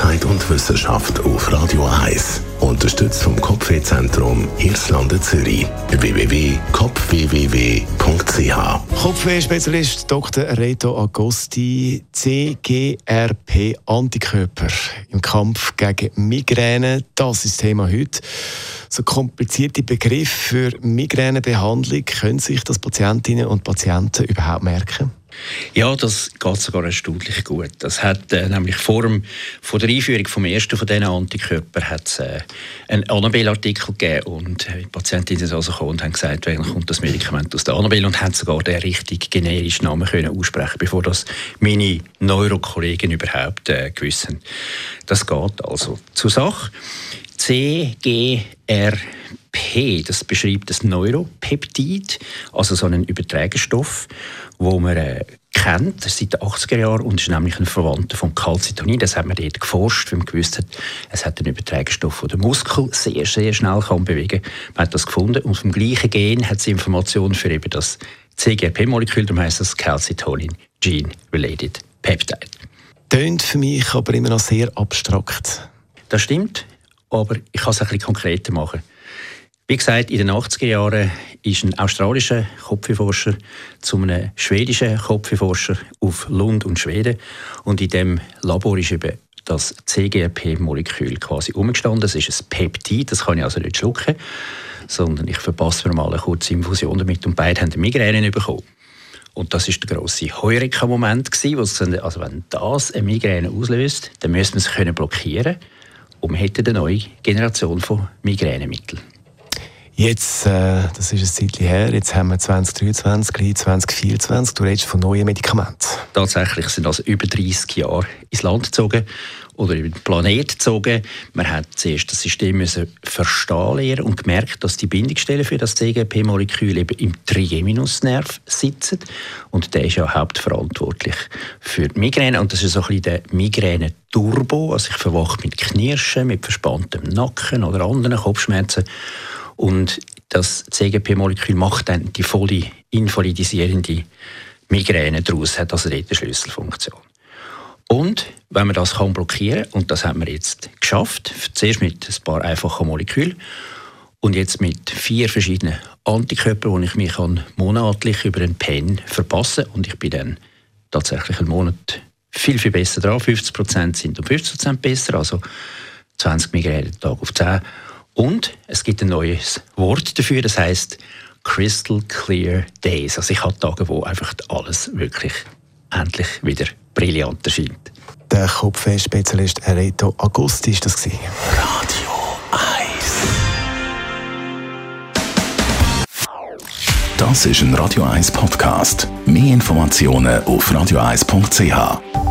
Gesundheit und Wissenschaft auf Radio 1. Unterstützt vom Kopfwehzentrum Irlande Zürich. www.kopfwww.ch Kopfweh-Spezialist Dr. Reto Agosti, CGRP Antikörper im Kampf gegen Migräne. Das ist das Thema heute. So komplizierte Begriffe für Migränebehandlung, können sich das Patientinnen und Patienten überhaupt merken? Ja, das geht sogar erstaunlich gut. Das hat äh, nämlich vor, dem, vor der Einführung vom ersten von diesen Antikörpern hat äh, einen Annabelle-Artikel gegeben und die Patientinnen sind also gekommen und haben gesagt, wann kommt das Medikament aus der Annabelle und haben sogar den richtigen generischen Namen können aussprechen, bevor das meine Neurokollegen überhaupt äh, gewissen. Das geht also zur Sache. Das beschreibt das Neuropeptid, also so einen Überträgerstoff, wo man äh, kennt seit den 80er Jahren und ist nämlich ein Verwandter vom Calcitonin. Das hat man dort geforscht, weil man gewusst hat, es hat einen Überträgerstoff, der den Muskel sehr, sehr schnell kann bewegen kann. Man hat das gefunden und vom gleichen Gen hat es Informationen für eben das CGRP-Molekül, darum heisst das Calcitonin Gene Related Peptide. Tönt für mich aber immer noch sehr abstrakt. Das stimmt aber ich kann es ein bisschen konkreter machen. Wie gesagt, in den 80er Jahren ist ein australischer Kopfforscher zu einem schwedischen Kopfforscher auf Lund und Schweden und in dem Labor ist eben das CGRP-Molekül quasi umgestanden. Das ist ein Peptid, das kann ich also nicht schlucken, sondern ich verpasse mir mal eine kurze Infusion damit und beide haben Migräne bekommen. Und das ist der grosse Heureka-Moment sie also wenn das eine Migräne auslöst, dann müssen wir es blockieren können und wir hätten eine neue Generation von Migränemitteln. Jetzt, äh, das ist ein Zeit her, jetzt haben wir 2023, 2024, du redest von neuen Medikamenten. Tatsächlich sind also über 30 Jahre ins Land gezogen oder über den Planet gezogen. Man hat zuerst das System müssen verstehen lernen und gemerkt, dass die Bindungsstellen für das CGP-Molekül eben im Trigeminusnerv sitzen. Und der ist ja hauptverantwortlich für die Migräne. Und das ist so ein bisschen der Migräne-Turbo, also ich verwache mit Knirschen, mit verspanntem Nacken oder anderen Kopfschmerzen und das CGP-Molekül macht dann die volle invalidisierende Migräne daraus, hat also dort eine Schlüsselfunktion. Und wenn man das kann blockieren und das haben wir jetzt geschafft, zuerst mit ein paar einfachen Molekülen und jetzt mit vier verschiedenen Antikörpern, die ich mich monatlich über einen Pen verpassen und ich bin dann tatsächlich einen Monat viel, viel besser dran. 50% sind um 50% besser, also 20 Migräne Tag auf 10 und es gibt ein neues Wort dafür, das heißt Crystal Clear Days. Also ich habe Tage, wo einfach alles wirklich endlich wieder brillant erscheint. Der Kopfweh-Spezialist Reto Agusti ist das. Radio 1 Das ist ein Radio 1 Podcast. Mehr Informationen auf radio1.ch.